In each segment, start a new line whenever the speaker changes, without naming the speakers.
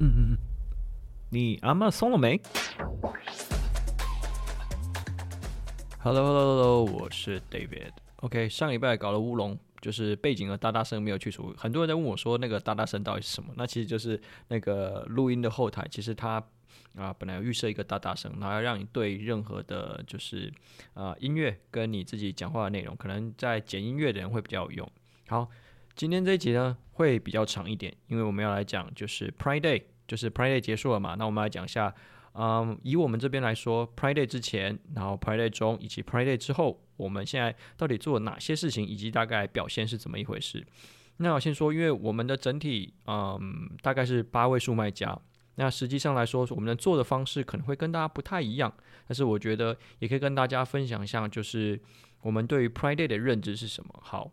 嗯嗯嗯，你阿妈松了没？Hello Hello Hello，我是 David。OK，上礼拜搞了乌龙，就是背景的大大声没有去除。很多人在问我说，那个大大声到底是什么？那其实就是那个录音的后台，其实它啊本来有预设一个大大声，然后让你对任何的，就是啊音乐跟你自己讲话的内容，可能在剪音乐的人会比较有用。好。今天这一集呢会比较长一点，因为我们要来讲就是 Pride Day，就是 Pride Day 结束了嘛，那我们来讲一下，嗯，以我们这边来说，Pride Day 之前，然后 Pride Day 中以及 Pride Day 之后，我们现在到底做了哪些事情，以及大概表现是怎么一回事？那我先说，因为我们的整体，嗯，大概是八位数卖家，那实际上来说，我们的做的方式可能会跟大家不太一样，但是我觉得也可以跟大家分享一下，就是我们对于 Pride Day 的认知是什么。好。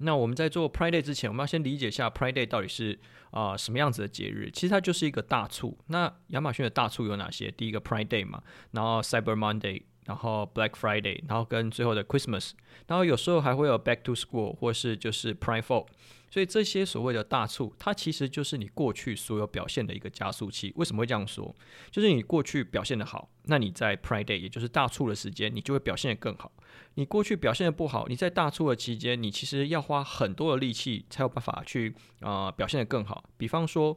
那我们在做 Pride Day 之前，我们要先理解一下 Pride Day 到底是啊、什么样子的节日。其实它就是一个大促。那亚马逊的大促有哪些？第一个 Pride Day 嘛，然后 Cyber Monday，然后 Black Friday，然后跟最后的 Christmas，然后有时候还会有 Back to School 或是就是 Pride Fall。所以这些所谓的大促，它其实就是你过去所有表现的一个加速器。为什么会这样说？就是你过去表现得好，那你在 Pride Day，也就是大促的时间，你就会表现得更好。你过去表现的不好，你在大促的期间，你其实要花很多的力气才有办法去啊、呃、表现的更好。比方说，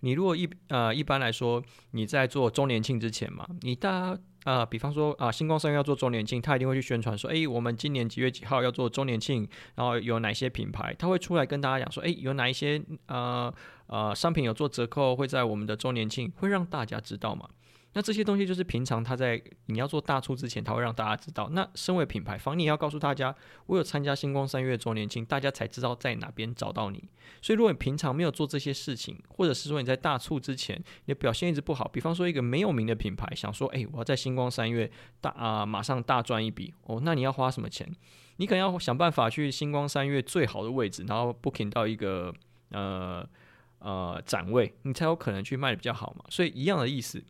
你如果一呃一般来说你在做周年庆之前嘛，你大。啊、呃，比方说啊，星光三月要做周年庆，他一定会去宣传说，诶，我们今年几月几号要做周年庆，然后有哪些品牌，他会出来跟大家讲说，诶，有哪一些呃呃商品有做折扣，会在我们的周年庆，会让大家知道嘛。那这些东西就是平常他在你要做大促之前，他会让大家知道。那身为品牌方，你要告诉大家，我有参加星光三月周年庆，大家才知道在哪边找到你。所以，如果你平常没有做这些事情，或者是说你在大促之前，你的表现一直不好，比方说一个没有名的品牌想说，诶，我要在星光三月大啊、马上大赚一笔哦，那你要花什么钱？你可能要想办法去星光三月最好的位置，然后 booking 到一个呃呃展位，你才有可能去卖的比较好嘛。所以一样的意思。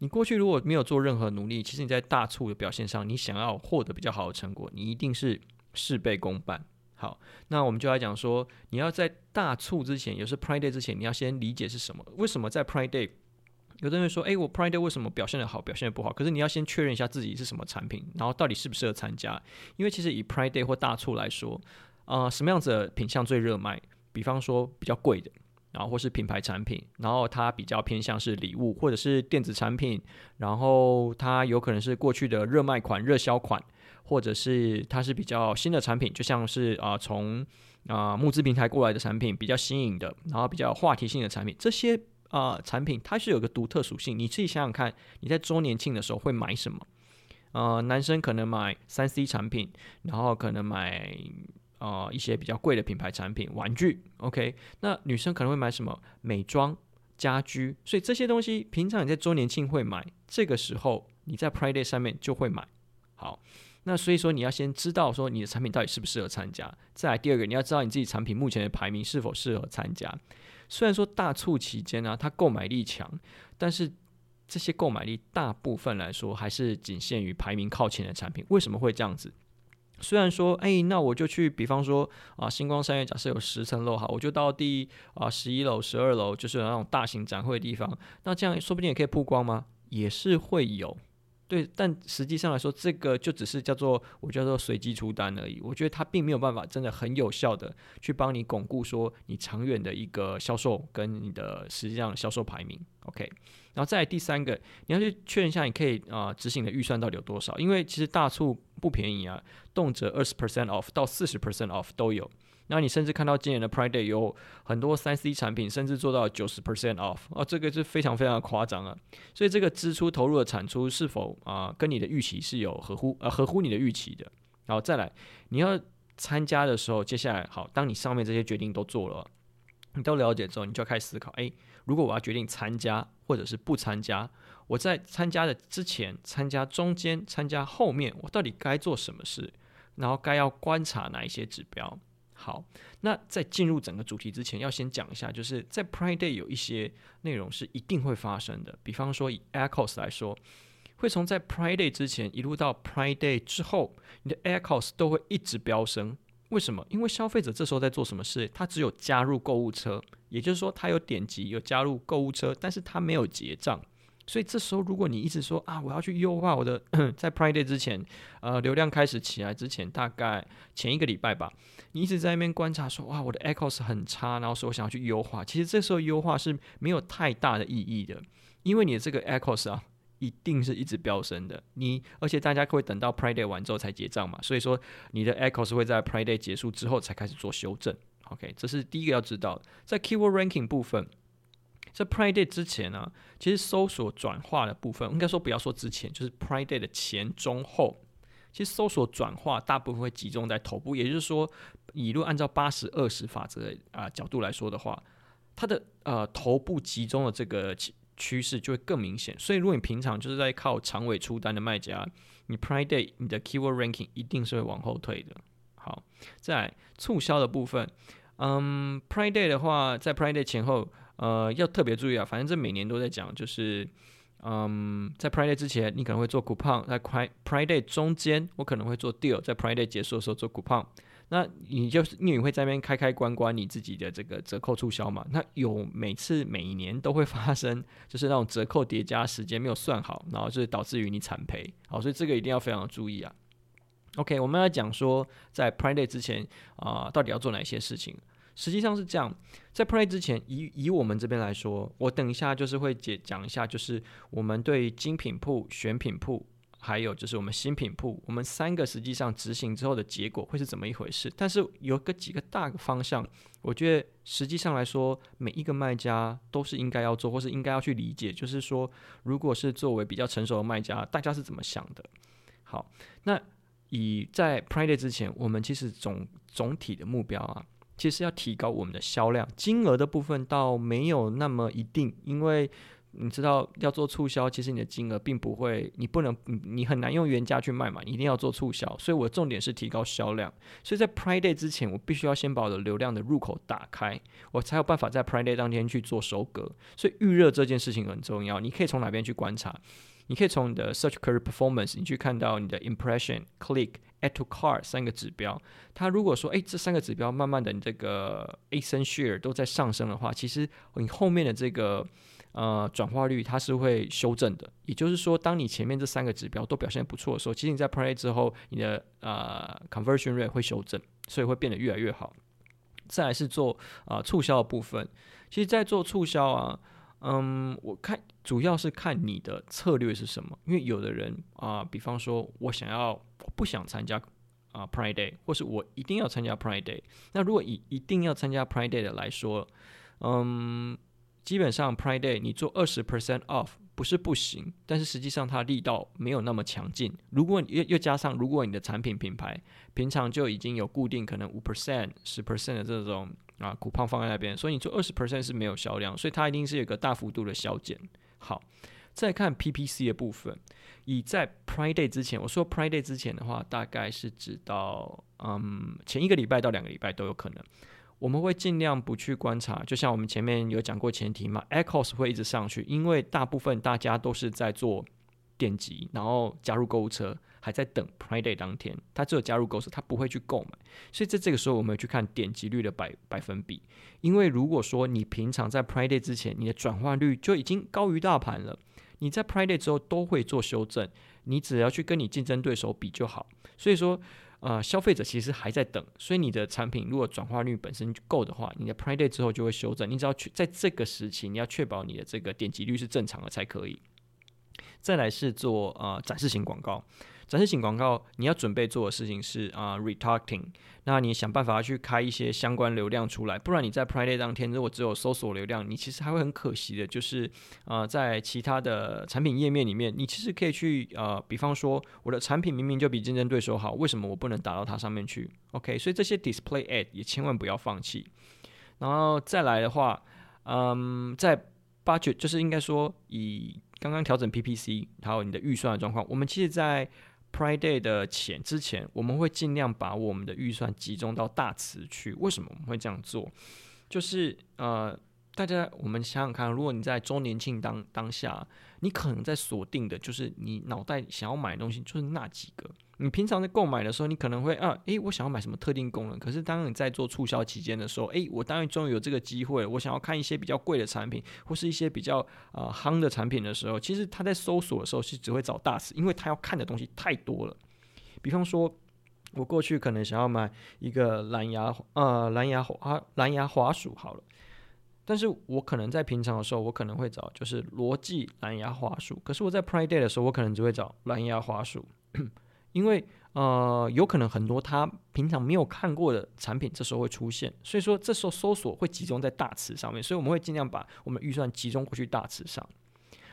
你过去如果没有做任何努力，其实你在大促的表现上，你想要获得比较好的成果，你一定是事倍功半。好，那我们就来讲说，你要在大促之前，也是 Pride Day 之前，你要先理解是什么？为什么在 Pride Day，有的人说，诶，我 Pride Day 为什么表现得好，表现得不好？可是你要先确认一下自己是什么产品，然后到底适不适合参加。因为其实以 Pride Day 或大促来说，啊、呃，什么样子的品相最热卖？比方说比较贵的。然后或是品牌产品，然后它比较偏向是礼物或者是电子产品，然后它有可能是过去的热卖款、热销款，或者是它是比较新的产品，就像是啊从啊募资平台过来的产品，比较新颖的，然后比较话题性的产品，这些啊、产品它是有个独特属性。你自己想想看，你在周年庆的时候会买什么？呃，男生可能买三 C 产品，然后可能买。呃，一些比较贵的品牌产品、玩具，OK。那女生可能会买什么？美妆、家居。所以这些东西，平常你在周年庆会买，这个时候你在 Pride Day 上面就会买。好，那所以说你要先知道说你的产品到底适不适合参加。再来第二个，你要知道你自己产品目前的排名是否适合参加。虽然说大促期间呢、啊，它购买力强，但是这些购买力大部分来说还是仅限于排名靠前的产品。为什么会这样子？虽然说，哎，那我就去，比方说啊，星光三越假设有十层楼，哈，我就到第啊十一楼、十二楼，就是有那种大型展会的地方，那这样说不定也可以曝光吗？也是会有。对，但实际上来说，这个就只是叫做我叫做随机出单而已。我觉得它并没有办法真的很有效的去帮你巩固说你长远的一个销售跟你的实际上销售排名。OK，然后再来第三个，你要去确认一下你可以啊执行的预算到底有多少，因为其实大促不便宜啊，动辄二十 percent off 到四十 percent off 都有。那你甚至看到今年的 Pride Day 有很多三 C 产品，甚至做到九十 percent off 哦，这个是非常非常夸张啊！所以这个支出投入的产出是否啊、跟你的预期是有合乎呃合乎你的预期的？好，再来你要参加的时候，接下来好，当你上面这些决定都做了，你都了解之后，你就要开始思考：诶，如果我要决定参加或者是不参加，我在参加的之前、参加中间、参加后面，我到底该做什么事？然后该要观察哪一些指标？好，那在进入整个主题之前，要先讲一下，就是在 Pride Day 有一些内容是一定会发生的。比方说以 AirCost 来说，会从在 Pride Day 之前一路到 Pride Day 之后，你的 AirCost 都会一直飙升，为什么？因为消费者这时候在做什么事？他只有加入购物车，也就是说，他有点击有加入购物车，但是他没有结账。所以这时候，如果你一直说啊，我要去优化我的，在 Prime Day 之前，呃，流量开始起来之前，大概前一个礼拜吧，你一直在那边观察说，哇，我的 Echoes 很差，然后说我想要去优化。其实这时候优化是没有太大的意义的，因为你的这个 Echoes 啊，一定是一直飙升的。你而且大家会等到 Prime Day 完之后才结账嘛，所以说你的 Echoes 会在 Prime Day 结束之后才开始做修正。OK，这是第一个要知道的，在 Keyword Ranking 部分。在 Prime Day 之前呢、其实搜索转化的部分，应该说不要说之前，就是 Prime Day 的前、中、后，其实搜索转化大部分会集中在头部，也就是说，以如按照八十二十法则啊、角度来说的话，它的呃头部集中的这个趋势就会更明显。所以，如果你平常就是在靠长尾出单的卖家，你 Prime Day 你的 Keyword Ranking 一定是会往后退的。好，在促销的部分，嗯，Prime Day 的话，在 Prime Day 前后。呃，要特别注意啊，反正这每年都在讲，就是，嗯，在 Prime Day 之前，你可能会做 coupon；在 Prime Prime Day 中间，我可能会做 deal；在 Prime Day 结束的时候做 coupon。那你就是因为你会在那边开开关关你自己的这个折扣促销嘛？那有每次每一年都会发生，就是那种折扣叠加时间没有算好，然后就是导致于你惨赔。好，所以这个一定要非常的注意啊。OK，我们要讲说，在 Prime Day 之前啊，到底要做哪些事情？实际上是这样，在 Prime 之前，以以我们这边来说，我等一下就是会解讲一下，就是我们对精品铺、选品铺，还有就是我们新品铺，我们三个实际上执行之后的结果会是怎么一回事。但是有个几个大的方向，我觉得实际上来说，每一个卖家都是应该要做，或是应该要去理解，就是说，如果是作为比较成熟的卖家，大家是怎么想的？好，那以在 Pride 之前，我们其实总总体的目标啊。其实要提高我们的销量，金额的部分倒没有那么一定，因为你知道要做促销，其实你的金额并不会，你不能，你很难用原价去卖嘛，你一定要做促销，所以我的重点是提高销量。所以在 Prime Day 之前，我必须要先把我的流量的入口打开，我才有办法在 Prime Day 当天去做收割。所以预热这件事情很重要，你可以从哪边去观察？你可以从你的 Search Query Performance，你去看到你的 Impression、Click。Add to cart 三个指标，它如果说，诶，这三个指标慢慢的你这个 ASIN share 都在上升的话，其实你后面的这个呃转化率它是会修正的。也就是说，当你前面这三个指标都表现不错的时候，其实你在 pray 之后，你的呃 conversion rate 会修正，所以会变得越来越好。再来是做啊、呃、促销的部分，其实，在做促销啊。嗯，我看主要是看你的策略是什么，因为有的人啊、比方说我想要，我不想参加啊、Pride Day，或是我一定要参加 Pride Day。那如果以一定要参加 Pride Day 的来说，嗯，基本上 Pride Day 你做二十 percent off 不是不行，但是实际上它力道没有那么强劲。如果你又又加上，如果你的产品品牌平常就已经有固定可能五 percent、十 percent 的这种。啊，股胖放在那边，所以你做二十 percent 是没有销量，所以它一定是有个大幅度的削减。好，再看 PPC 的部分，以在 Prime Day 之前，我说 Prime Day 之前的话，大概是指到嗯前一个礼拜到两个礼拜都有可能，我们会尽量不去观察，就像我们前面有讲过前提嘛 echos 会一直上去，因为大部分大家都是在做点击，然后加入购物车。还在等 Prime Day 当天，他只有加入购物车，他不会去购买。所以在这个时候，我们要去看点击率的百百分比。因为如果说你平常在 Prime Day 之前，你的转化率就已经高于大盘了，你在 Prime Day 之后都会做修正，你只要去跟你竞争对手比就好。所以说，呃，消费者其实还在等，所以你的产品如果转化率本身够的话，你的 Prime Day 之后就会修正。你只要去在这个时期，你要确保你的这个点击率是正常的才可以。再来是做呃展示型广告。展示型广告，你要准备做的事情是啊、retargeting，那你想办法去开一些相关流量出来，不然你在 Prime Day 当天如果只有搜索流量，你其实还会很可惜的，就是啊、呃、在其他的产品页面里面，你其实可以去呃，比方说我的产品明明就比竞争对手好，为什么我不能打到它上面去？OK，所以这些 display ad 也千万不要放弃。然后再来的话，嗯，在 budget 就是应该说以刚刚调整 PPC 还有你的预算的状况，我们其实，在 Prime Day 的前之前，我们会尽量把我们的预算集中到大词去。为什么我们会这样做？就是呃，大家我们想想看，如果你在周年庆当当下，你可能在锁定的就是你脑袋想要买的东西就是那几个。你平常在购买的时候，你可能会啊，诶，我想要买什么特定功能。可是当你在做促销期间的时候，诶，我当然终于有这个机会，我想要看一些比较贵的产品，或是一些比较啊夯的产品的时候，其实他在搜索的时候是只会找大词，因为他要看的东西太多了。比方说，我过去可能想要买一个蓝牙呃蓝牙滑蓝牙滑鼠好了，但是我可能在平常的时候，我可能会找就是罗技蓝牙话术，可是我在 Prime Day 的时候，我可能只会找蓝牙话术。因为呃，有可能很多他平常没有看过的产品，这时候会出现，所以说这时候搜索会集中在大词上面，所以我们会尽量把我们预算集中过去大词上。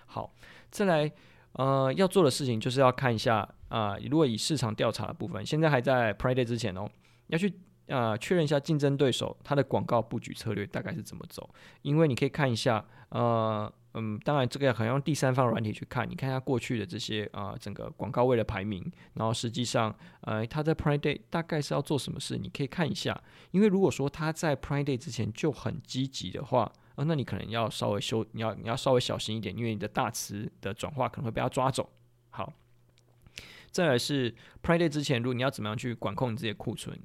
好，再来呃要做的事情就是要看一下啊、如果以市场调查的部分，现在还在 Prime Day 之前哦，要去啊、呃、确认一下竞争对手他的广告布局策略大概是怎么走，因为你可以看一下呃。嗯，当然，这个很用第三方软体去看，你看一下过去的这些啊、整个广告位的排名，然后实际上，呃，他在 Prime Day 大概是要做什么事，你可以看一下。因为如果说他在 Prime Day 之前就很积极的话，啊、那你可能要稍微修，你要你要稍微小心一点，因为你的大词的转化可能会被他抓走。好，再来是 Prime Day 之前，如果你要怎么样去管控你自己的库存？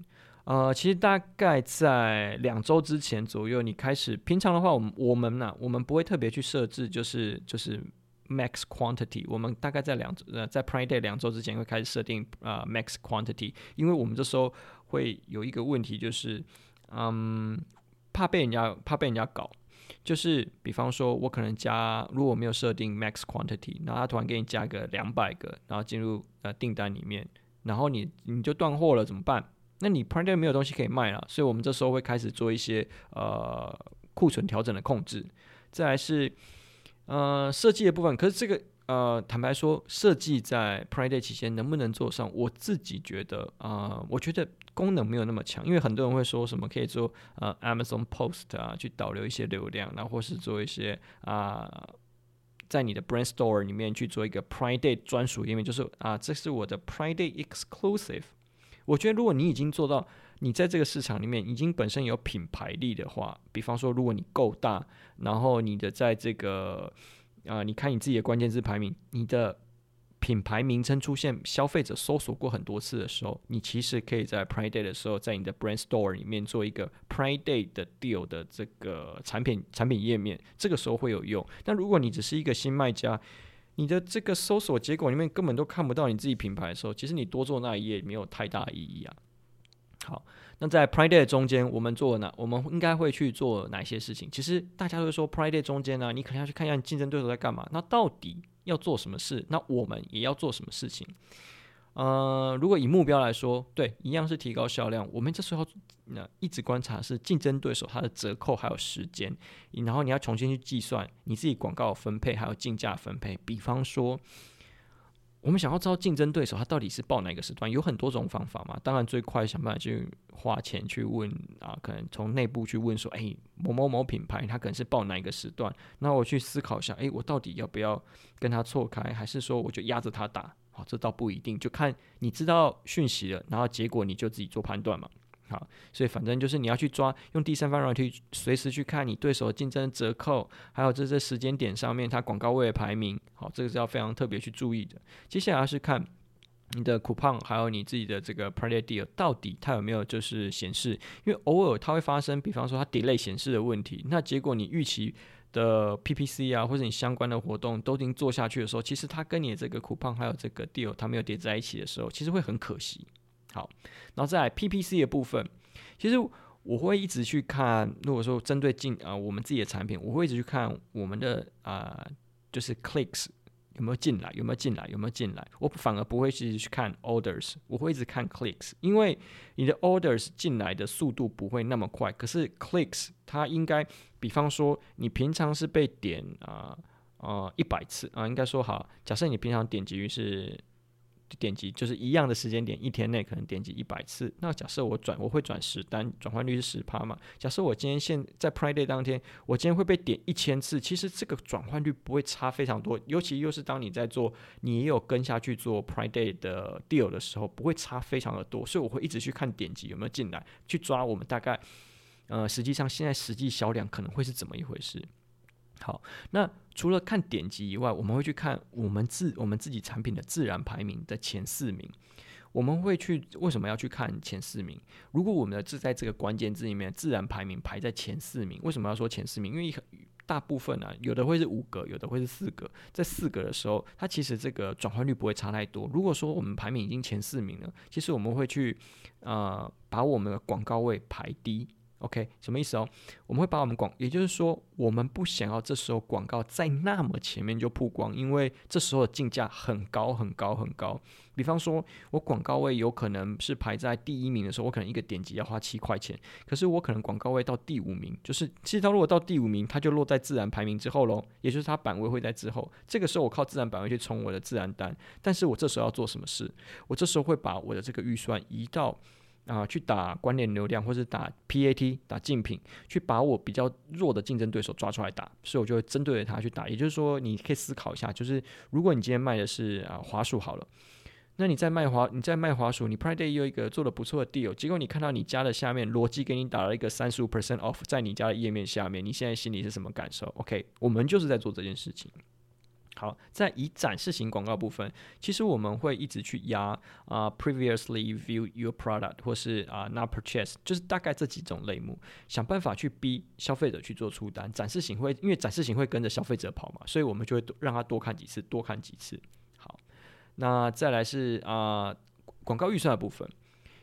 呃，其实大概在两周之前左右，你开始平常的话，我们我们呢，我们不会特别去设置，就是就是 max quantity。我们大概在两呃在 Prime Day 两周之前会开始设定啊、呃、max quantity，因为我们这时候会有一个问题，就是嗯怕被人家怕被人家搞，就是比方说我可能加，如果我没有设定 max quantity，然后他突然给你加个两百个，然后进入呃订单里面，然后你你就断货了，怎么办？那你 Prime Day 没有东西可以卖了，所以我们这时候会开始做一些呃库存调整的控制。再来是呃设计的部分，可是这个呃坦白说，设计在 Prime Day 期间能不能做上？我自己觉得啊、呃，我觉得功能没有那么强，因为很多人会说什么可以做呃 Amazon Post 啊，去导流一些流量，然后或是做一些啊、在你的 Brand Store 里面去做一个 Prime Day 专属页面，就是啊、这是我的 Prime Day Exclusive。我觉得，如果你已经做到，你在这个市场里面已经本身有品牌力的话，比方说，如果你够大，然后你的在这个啊、你看你自己的关键字排名，你的品牌名称出现，消费者搜索过很多次的时候，你其实可以在 Prime Day 的时候，在你的 Brand Store 里面做一个 Prime Day 的 Deal 的这个产品产品页面，这个时候会有用。但如果你只是一个新卖家，你的这个搜索结果里面根本都看不到你自己品牌的时候，其实你多做那一页没有太大意义啊。好，那在 Prime Day 中间，我们做哪？我们应该会去做哪些事情？其实大家都会说 Prime Day 中间呢、你可能要去看一下你竞争对手在干嘛。那到底要做什么事？那我们也要做什么事情？呃，如果以目标来说，对，一样是提高销量。我们这时候那一直观察是竞争对手它的折扣还有时间，然后你要重新去计算你自己广告分配还有竞价分配。比方说，我们想要知道竞争对手他到底是报哪个时段，有很多种方法嘛。当然最快想办法去花钱去问啊，可能从内部去问说，哎，某某某品牌他可能是报哪一个时段，那我去思考一下，哎，我到底要不要跟他错开，还是说我就压着他打？这倒不一定，就看你知道讯息了，然后结果你就自己做判断嘛。好，所以反正就是你要去抓，用第三方软体随时去看你对手的竞争折扣，还有这些时间点上面它广告位的排名。好，这个是要非常特别去注意的。接下来是看你的 coupon，还有你自己的这个 Prime Day Deal 到底它有没有就是显示，因为偶尔它会发生，比方说它 delay 显示的问题，那结果你预期。的 PPC 啊，或者你相关的活动都已经做下去的时候，其实它跟你这个 coupon 还有这个 deal 它没有叠在一起的时候，其实会很可惜。好，然后再来 PPC 的部分，其实我会一直去看，如果说针对进啊、我们自己的产品，我会一直去看我们的啊、就是 clicks。有没有进来？有没有进来？有没有进来？我反而不会去去看 orders，我会一直看 clicks，因为你的 orders 进来的速度不会那么快。可是 clicks 它应该，比方说你平常是被点啊啊一百次啊，应该说好，假设你平常点击率是。点击就是一样的时间点，一天内可能点击一百次。那假设我转，我会转十单，转换率是十趴嘛？假设我今天现在 Prime Day 当天，我今天会被点一千次，其实这个转换率不会差非常多。尤其又是当你在做，你也有跟下去做 Prime Day 的 deal 的时候，不会差非常的多。所以我会一直去看点击有没有进来，去抓我们大概呃，实际上现在实际销量可能会是怎么一回事。好，那除了看点击以外，我们会去看我们自我们自己产品的自然排名的前四名。我们会去为什么要去看前四名？如果我们的字在这个关键字里面自然排名排在前四名，为什么要说前四名？因为大部分呢、有的会是五格，有的会是四格。在四格的时候，它其实这个转换率不会差太多。如果说我们排名已经前四名了，其实我们会去呃把我们的广告位排低。OK，什么意思哦？我们会把我们广，也就是说，我们不想要这时候广告在那么前面就曝光，因为这时候的竞价很高很高很高。比方说，我广告位有可能是排在第一名的时候，我可能一个点击要花七块钱，可是我可能广告位到第五名，就是其实它如果到第五名，它就落在自然排名之后喽，也就是它版位会在之后。这个时候我靠自然版位去冲我的自然单，但是我这时候要做什么事？我这时候会把我的这个预算移到。啊，去打关联流量，或是打 PAT、打竞品，去把我比较弱的竞争对手抓出来打，所以我就会针对着他去打。也就是说，你可以思考一下，就是如果你今天卖的是啊滑鼠好了，那你在卖滑，你在卖滑鼠，你 PRIDAY 有一个做的不错的 deal，结果你看到你家的下面逻辑给你打了一个三十五 percent off，在你家的页面下面，你现在心里是什么感受？OK，我们就是在做这件事情。好，在以展示型广告部分，其实我们会一直去压啊、，previously view your product，或是啊、，not purchase，就是大概这几种类目，想办法去逼消费者去做出单。展示型会，因为展示型会跟着消费者跑嘛，所以我们就会让他多看几次，多看几次。好，那再来是啊广告预算的部分，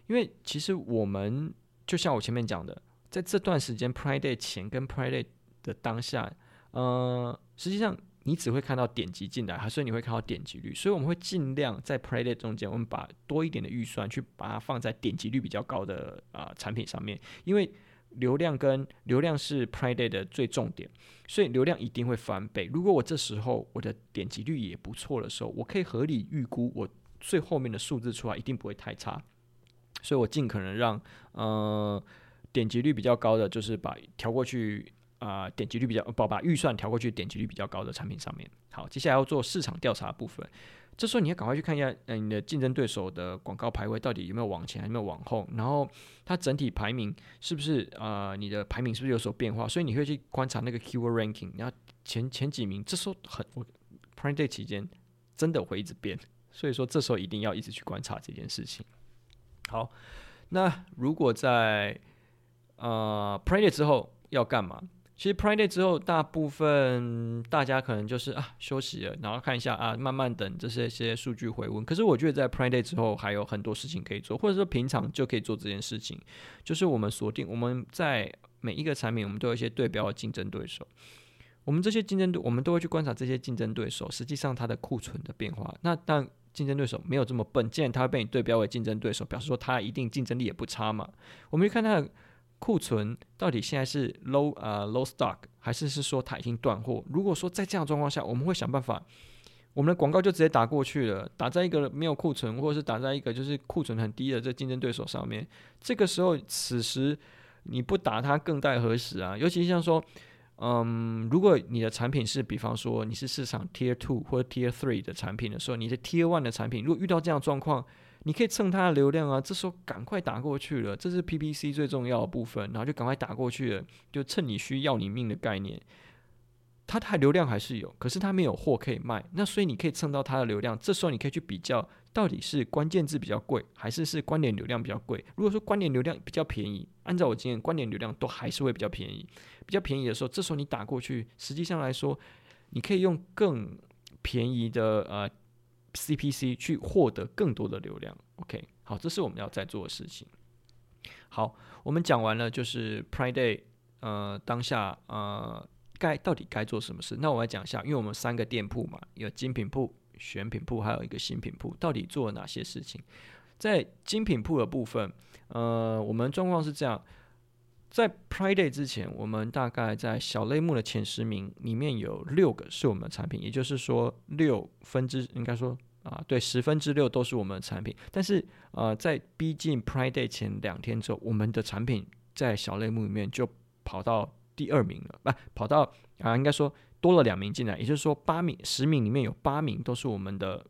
因为其实我们就像我前面讲的，在这段时间 Prime Day 前跟 Prime Day 的当下，呃，实际上。你只会看到点击进来，所以你会看到点击率。所以我们会尽量在 Prime Day 中间，我们把多一点的预算去把它放在点击率比较高的啊、产品上面，因为流量跟流量是 Prime Day 的最重点，所以流量一定会翻倍。如果我这时候我的点击率也不错的时候，我可以合理预估我最后面的数字出来一定不会太差，所以我尽可能让呃点击率比较高的，就是把调过去。啊、点击率比较，不把预算调过去，点击率比较高的产品上面。好，接下来要做市场调查部分。这时候你要赶快去看一下，嗯、呃，你的竞争对手的广告排位到底有没有往前，有没有往后，然后它整体排名是不是啊、呃？你的排名是不是有所变化？所以你会去观察那个 keyword ranking，然后前前几名，这时候很我 Prime Day 期间真的会一直变，所以说这时候一定要一直去观察这件事情。好，那如果在呃 Prime Day 之后要干嘛？其实 Prime Day 之后，大部分大家可能就是啊休息了，然后看一下啊，慢慢等这些些数据回温。可是我觉得在 Prime Day 之后还有很多事情可以做，或者说平常就可以做这件事情，就是我们锁定我们在每一个产品，我们都有一些对标的竞争对手。我们这些竞争对，我们都会去观察这些竞争对手，实际上它的库存的变化。那当竞争对手没有这么笨，既然它被你对标为竞争对手，表示说它一定竞争力也不差嘛。我们去看它的。库存到底现在是 low 啊、low stock，还是是说它已经断货？如果说在这样的状况下，我们会想办法，我们的广告就直接打过去了，打在一个没有库存，或者是打在一个就是库存很低的这竞争对手上面。这个时候，此时你不打它更待何时啊？尤其像说，嗯，如果你的产品是比方说你是市场 tier two 或者 tier three 的产品的时候，你的 tier one 的产品如果遇到这样状况，你可以蹭它的流量啊，这时候赶快打过去了，这是 PPC 最重要的部分，然后就赶快打过去了，就趁你需要你命的概念。它的流量还是有，可是它没有货可以卖，那所以你可以蹭到它的流量。这时候你可以去比较，到底是关键字比较贵，还是是关联流量比较贵？如果说关联流量比较便宜，按照我经验，关联流量都还是会比较便宜。比较便宜的时候，这时候你打过去，实际上来说，你可以用更便宜的呃。CPC 去获得更多的流量，OK，好，这是我们要在做的事情。好，我们讲完了，就是 Prime Day，呃，当下呃，该到底该做什么事？那我来讲一下，因为我们三个店铺嘛，有精品铺、选品铺，还有一个新品铺，到底做了哪些事情？在精品铺的部分，呃，我们状况是这样。在 Prime Day 之前，我们大概在小类目的前十名里面有六个是我们的产品，也就是说六分之应该说啊，对，十分之六都是我们的产品。但是呃，在逼近 Prime Day 前两天之后，我们的产品在小类目里面就跑到第二名了，不、啊，跑到啊，应该说多了两名进来，也就是说八名十名里面有八名都是我们的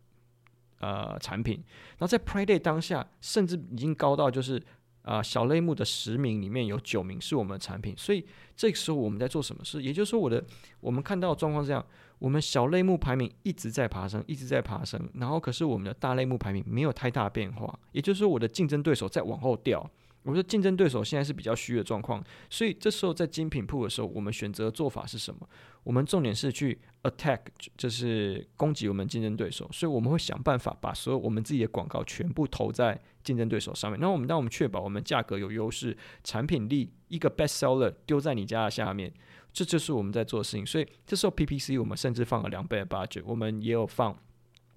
呃产品。然后在 Prime Day 当下，甚至已经高到就是。啊、小类目的十名里面有九名是我们的产品，所以这个时候我们在做什么事？也就是说，我的我们看到的状况是这样，我们小类目排名一直在爬升，一直在爬升，然后可是我们的大类目排名没有太大变化，也就是说，我的竞争对手在往后掉。我说竞争对手现在是比较虚的状况，所以这时候在精品铺的时候，我们选择做法是什么？我们重点是去 attack，就是攻击我们竞争对手，所以我们会想办法把所有我们自己的广告全部投在竞争对手上面。那我们当我们确保我们价格有优势，产品力一个 best seller 丢在你家的下面，这就是我们在做的事情。所以这时候 PPC 我们甚至放了两倍的 budget，我们也有放，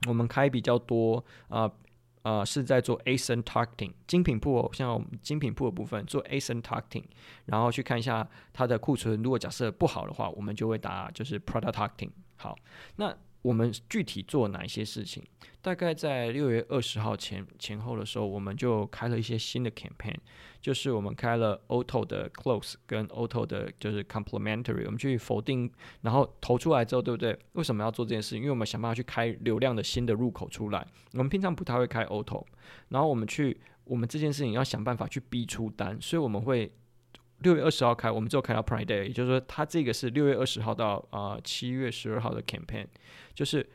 我们开比较多啊。呃呃，是在做 ASIN targeting 精品铺，哦，像精品铺的部分做 ASIN targeting，然后去看一下它的库存。如果假设不好的话，我们就会打就是 product targeting。好，那。我们具体做哪一些事情？大概在六月二十号前前后的时候，我们就开了一些新的 campaign，就是我们开了 auto 的 close 跟 auto 的就是 complementary，我们去否定，然后投出来之后，对不对？为什么要做这件事？因为我们想办法去开流量的新的入口出来。我们平常不太会开 auto，然后我们去我们这件事情要想办法去逼出单，所以我们会。六月二十号开，我们就开到 Prime Day，也就是说，它这个是六月二十号到啊七月十二号的 campaign，就是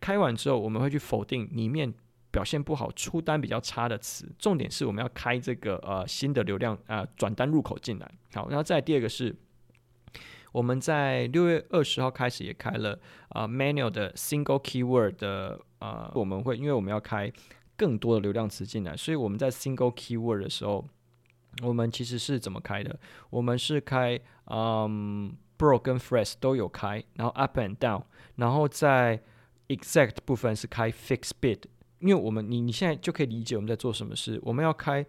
开完之后，我们会去否定里面表现不好、出单比较差的词。重点是我们要开这个呃新的流量啊转单入口进来。好，然后再第二个是，我们在六月二十号开始也开了啊 manual 的 single keyword 的啊，我们会因为我们要开更多的流量词进来，所以我们在 single keyword 的时候。我们其实是怎么开的？我们是开嗯，broad 跟 fresh 都有开，然后 up and down，然后在 exact 部分是开 fixed bid，因为我们你你现在就可以理解我们在做什么事。我们要开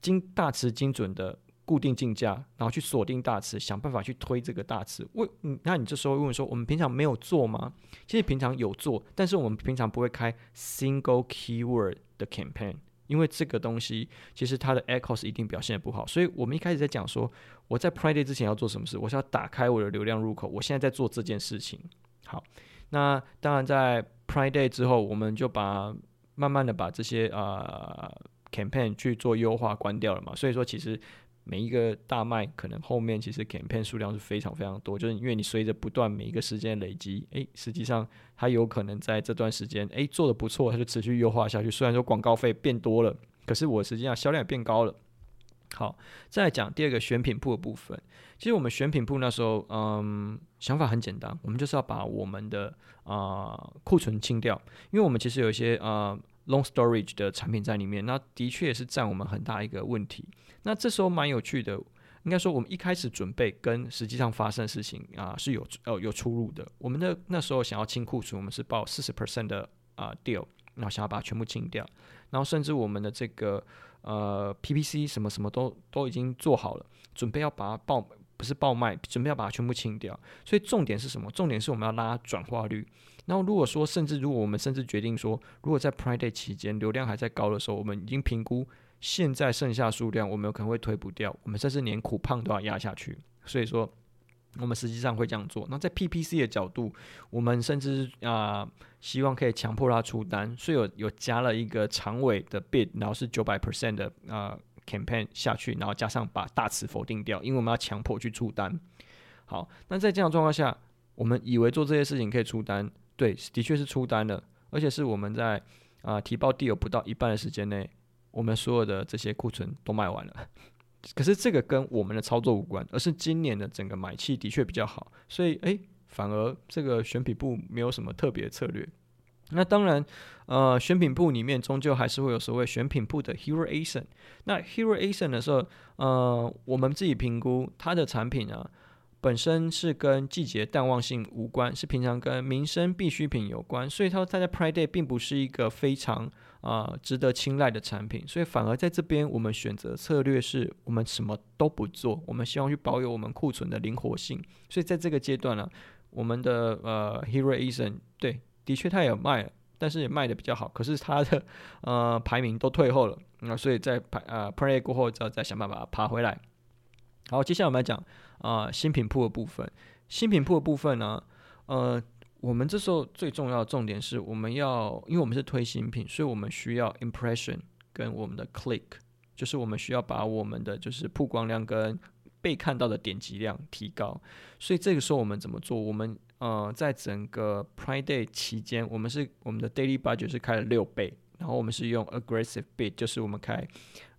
精大词精准的固定竞价，然后去锁定大词，想办法去推这个大词。为那你这时候问说，我们平常没有做吗？其实平常有做，但是我们平常不会开 single keyword 的 campaign。因为这个东西其实它的 echoes 一定表现得不好，所以我们一开始在讲说，我在 Prime Day 之前要做什么事，我是要打开我的流量入口，我现在在做这件事情。好，那当然在 Prime Day 之后，我们就把慢慢的把这些呃 campaign 去做优化关掉了嘛，所以说其实。每一个大卖可能后面其实 campaign 数量是非常非常多，就是因为你随着不断每一个时间累积，诶，实际上它有可能在这段时间，诶，做得不错，它就持续优化下去。虽然说广告费变多了，可是我实际上销量也变高了。好，再来讲第二个选品铺的部分。其实我们选品铺那时候，嗯，想法很简单，我们就是要把我们的啊、库存清掉，因为我们其实有一些啊。Long storage 的产品在里面，那的确是占我们很大一个问题。那这时候蛮有趣的，应该说我们一开始准备跟实际上发生的事情啊是有呃有出入的。我们的那时候想要清库存，我们是报四十 percent 的啊 deal，然后想要把它全部清掉，然后甚至我们的这个呃 PPC 什么什么都都已经做好了，准备要把它报不是报卖，准备要把它全部清掉。所以重点是什么？重点是我们要拉转化率。然后如果说，甚至如果我们甚至决定说，如果在 Prime Day 期间流量还在高的时候，我们已经评估现在剩下数量，我们有可能会推不掉，我们甚至连苦胖都要压下去。所以说，我们实际上会这样做。那在 PPC 的角度，我们甚至啊、希望可以强迫他出单，所以有有加了一个长尾的 bid，然后是九百 percent 的啊、呃、campaign 下去，然后加上把大词否定掉，因为我们要强迫去出单。好，那在这样状况下，我们以为做这些事情可以出单。对，的确是出单了，而且是我们在啊、提报地有不到一半的时间内，我们所有的这些库存都卖完了。可是这个跟我们的操作无关，而是今年的整个买气的确比较好，所以诶，反而这个选品部没有什么特别策略。那当然，呃，选品部里面终究还是会有所谓选品部的 Hero ASIN。那 Hero ASIN 的时候，呃，我们自己评估它的产品啊。本身是跟季节淡旺性无关，是平常跟民生必需品有关，所以它它在 Prime Day 并不是一个非常啊、呃、值得青睐的产品，所以反而在这边我们选择策略是我们什么都不做，我们希望去保有我们库存的灵活性，所以在这个阶段呢、我们的呃 Hero ASIN 对，的确它也有卖，但是也卖的比较好，可是它的呃排名都退后了，那、所以在排呃 Prime Day 过后，就要再想办法爬回来。好，接下来我们来讲。啊、新品铺的部分，新品铺的部分呢，呃，我们这时候最重要的重点是我们要，因为我们是推新品，所以我们需要 impression 跟我们的 click 就是我们需要把我们的就是曝光量跟被看到的点击量提高。所以这个时候我们怎么做？我们呃在整个 Prime Day 期间，我们是我们的 Daily Budget 是开了六倍，然后我们是用 Aggressive Bid，就是我们开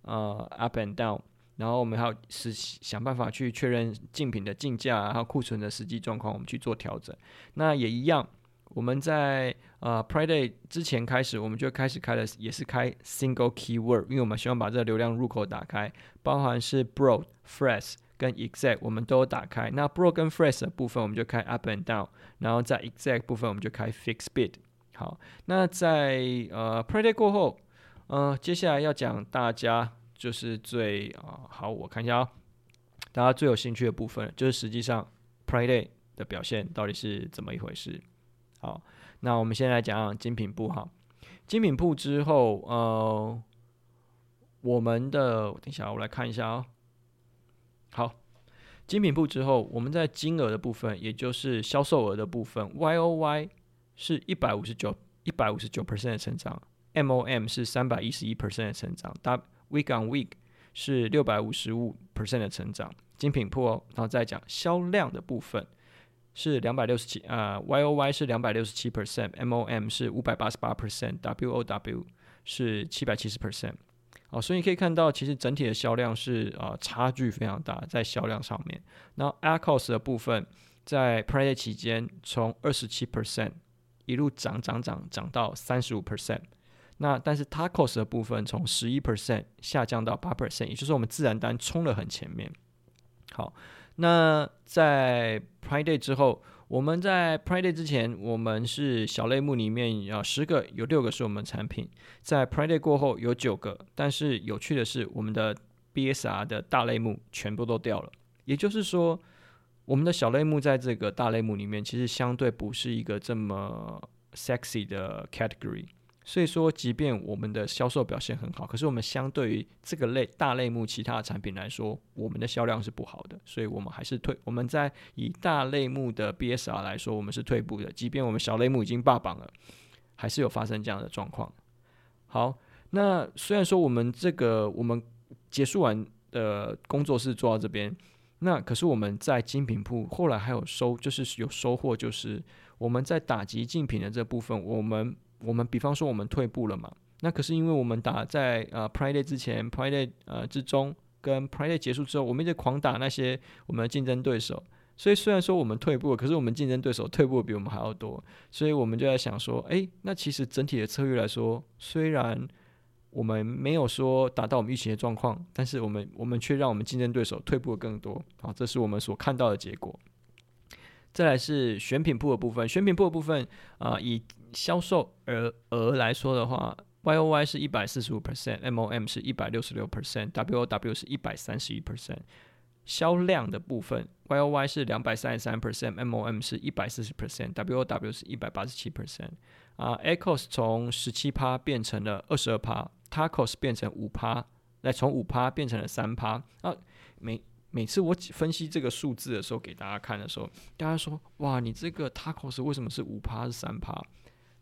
呃 Up and Down。然后我们还要是想办法去确认竞品的竞价，还有库存的实际状况，我们去做调整。那也一样，我们在呃 Prime Day 之前开始，我们就开始开了，也是开 Single Keyword，因为我们希望把这个流量入口打开，包含是 Broad、fresh 跟 Exact，我们都打开。那 Broad 跟 fresh 的部分，我们就开 Up and Down，然后在 Exact 部分，我们就开 Fixed Bid。好，那在呃 Prime Day 过后，呃，接下来要讲大家。就是最啊好，我看一下啊、哦，大家最有兴趣的部分，就是实际上 Prime Day 的表现到底是怎么一回事？好，那我们先来讲讲精品部哈。精品部之后，呃，我们的等一下，我来看一下哦。好，精品部之后，我们在金额的部分，也就是销售额的部分，Y O Y 是一百五十九一百五十九 percent 的成长，M O M 是三百一十一 percent 的成长，大。Week on week 是六百五十五 percent 的成长，精品铺哦，然后再讲销量的部分是两百六十七啊，Y O Y 是两百六十七 percent，M O M 是五百八十八 percent，W O W 是七百七十 percent，哦，所以你可以看到，其实整体的销量是啊、呃、差距非常大，在销量上面。然后 ACOS 的部分在 Prime 期间从二十七 percent 一路涨涨涨涨到三十五 percent。那但是 Tacos 的部分从十一 percent 下降到八 percent，也就是我们自然单冲得很前面。好，那在 Prime Day 之后，我们在 Prime Day 之前，我们是小类目里面啊十个有六个是我们产品，在 Prime Day 过后有九个，但是有趣的是，我们的 BSR 的大类目全部都掉了。也就是说，我们的小类目在这个大类目里面，其实相对不是一个这么 sexy 的 category。所以说，即便我们的销售表现很好，可是我们相对于这个类大类目其他的产品来说，我们的销量是不好的，所以我们还是退。我们在以大类目的 BSR 来说，我们是退步的。即便我们小类目已经霸榜了，还是有发生这样的状况。好，那虽然说我们这个我们结束完的工作室做到这边，那可是我们在精品铺后来还有收，就是有收获，就是我们在打击竞品的这部分，我们。我们比方说我们退步了嘛，那可是因为我们打在呃 Prime Day 之前，Prime Day 呃之中跟 Prime Day 结束之后，我们一直狂打那些我们的竞争对手，所以虽然说我们退步了，可是我们竞争对手退步的比我们还要多，所以我们就在想说，哎，那其实整体的策略来说，虽然我们没有说达到我们预期的状况，但是我们我们却让我们竞争对手退步的更多，好，这是我们所看到的结果。再来是选品部的部分，选品部的部分啊、以销售额额来说的话，Y O Y 是一百四十五 percent，M O M 是一百六十六 percent，W O W 是一百三十一 percent。销量的部分，Y O Y 是两百三十三 percent，M O M 是一百四十 percent，W O W 是一百八十七 percent。啊，ACOS 从十七趴变成了二十二趴，Tacos 变成五趴，来从五趴变成了三趴。啊，每每次我分析这个数字的时候，给大家看的时候，大家说：“哇，你这个 Tacos 为什么是五趴是三趴？”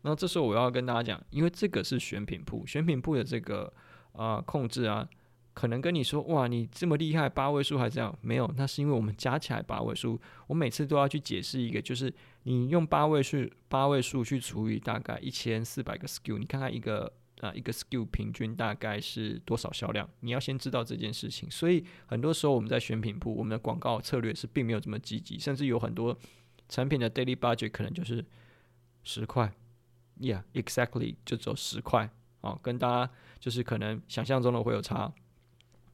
那这时候我要跟大家讲，因为这个是选品铺，选品铺的这个啊、控制啊，可能跟你说：“哇，你这么厉害，八位数还这样？”没有，那是因为我们加起来八位数。我每次都要去解释一个，就是你用八位数八位数去除以大概一千四百个 SKU，你看看一个。啊，一个 SKU 平均大概是多少销量？你要先知道这件事情。所以很多时候我们在选品铺，我们的广告策略是并没有这么积极，甚至有很多产品的 daily budget 可能就是十块，Yeah，exactly 就只有十块。哦，跟大家就是可能想象中的会有差。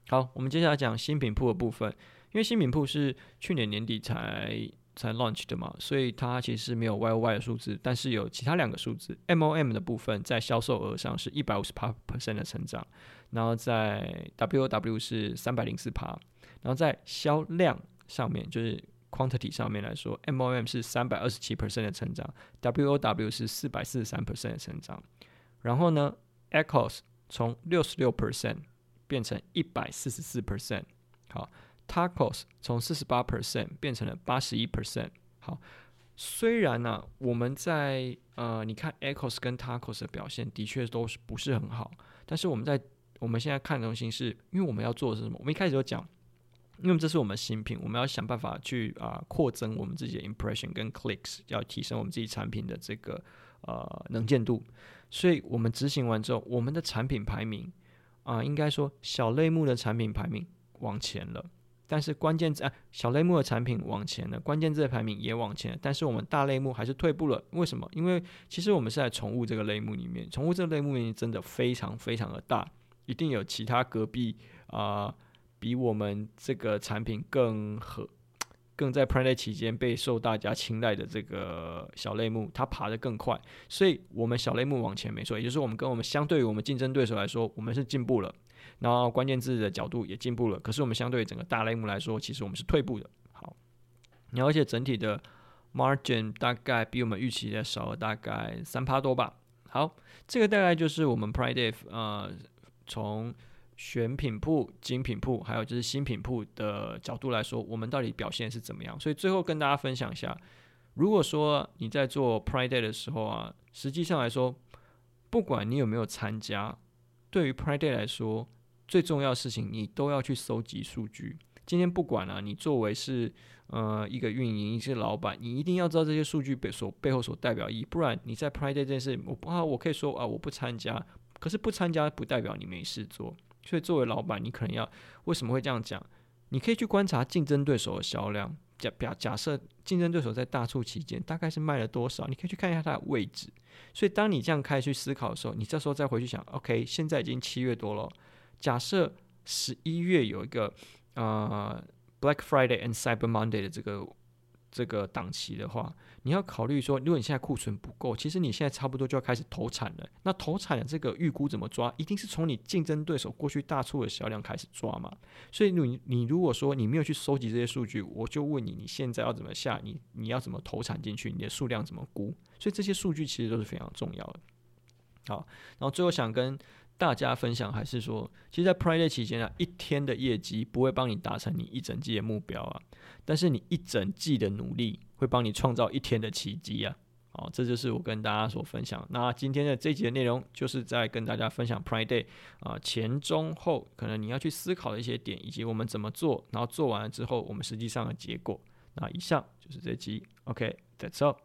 好，我们接下来讲新品铺的部分，因为新品铺是去年年底才。才 launch 的嘛，所以它其实是没有 Y O Y 的数字，但是有其他两个数字。M O M 的部分在销售额上是一百五十八 percent 的成长，然后在 W O W 是三百零四趴，然后在销量上面就是 quantity 上面来说，M O M 是三百二十七 percent 的成长，W O W 是四百四十三 percent 的成长。然后呢，Echoes 从六十六 percent 变成一百四十四 percent，好。Tacos 从四十八 percent 变成了八十一 percent。好，虽然呢、啊，我们在呃，你看 Echoes 跟 Tacos 的表现的确都是不是很好，但是我们在我们现在看的东西是，因为我们要做的是什么？我们一开始就讲，因为这是我们新品，我们要想办法去啊扩增我们自己的 impression 跟 clicks，要提升我们自己产品的这个呃能见度。所以我们执行完之后，我们的产品排名啊，应该说小类目的产品排名往前了。但是关键字啊，小类目的产品往前了，关键字的排名也往前了，但是我们大类目还是退步了。为什么？因为其实我们是在宠物这个类目里面，宠物这个类目里面真的非常非常的大，一定有其他隔壁啊、比我们这个产品更合，更在 Prime Day 期间备受大家青睐的这个小类目，它爬得更快，所以我们小类目往前没错，也就是我们跟我们相对于我们竞争对手来说，我们是进步了。然后关键字的角度也进步了，可是我们相对于整个大类目来说，其实我们是退步的。好，然后而且整体的 margin 大概比我们预期的少了大概三趴多吧。好，这个大概就是我们 Prime Day 呃从选品铺、精品铺，还有就是新品铺的角度来说，我们到底表现是怎么样？所以最后跟大家分享一下，如果说你在做 Prime Day 的时候啊，实际上来说，不管你有没有参加，对于 Prime Day 来说，最重要的事情，你都要去收集数据。今天不管啊，你作为是呃一个运营，一些老板，你一定要知道这些数据背所背后所代表意义。不然你在 Prime Day 这件事，我不啊，我可以说啊，我不参加。可是不参加不代表你没事做。所以作为老板，你可能要为什么会这样讲？你可以去观察竞争对手的销量。假假假设竞争对手在大促期间大概是卖了多少，你可以去看一下它的位置。所以当你这样开始去思考的时候，你这时候再回去想，OK，现在已经七月多了。假设十一月有一个呃 Black Friday and Cyber Monday 的这个这个档期的话，你要考虑说，如果你现在库存不够，其实你现在差不多就要开始投产了。那投产的这个预估怎么抓？一定是从你竞争对手过去大促的销量开始抓嘛。所以你你如果说你没有去收集这些数据，我就问你，你现在要怎么下？你你要怎么投产进去？你的数量怎么估？所以这些数据其实都是非常重要的。好，然后最后想跟。大家分享还是说，其实，在 Prime Day 期间啊，一天的业绩不会帮你达成你一整季的目标啊，但是你一整季的努力会帮你创造一天的奇迹啊。好，这就是我跟大家所分享。那今天的这集的内容，就是在跟大家分享 Prime Day 啊前中后可能你要去思考的一些点，以及我们怎么做，然后做完了之后我们实际上的结果。那以上就是这集，OK，That's all。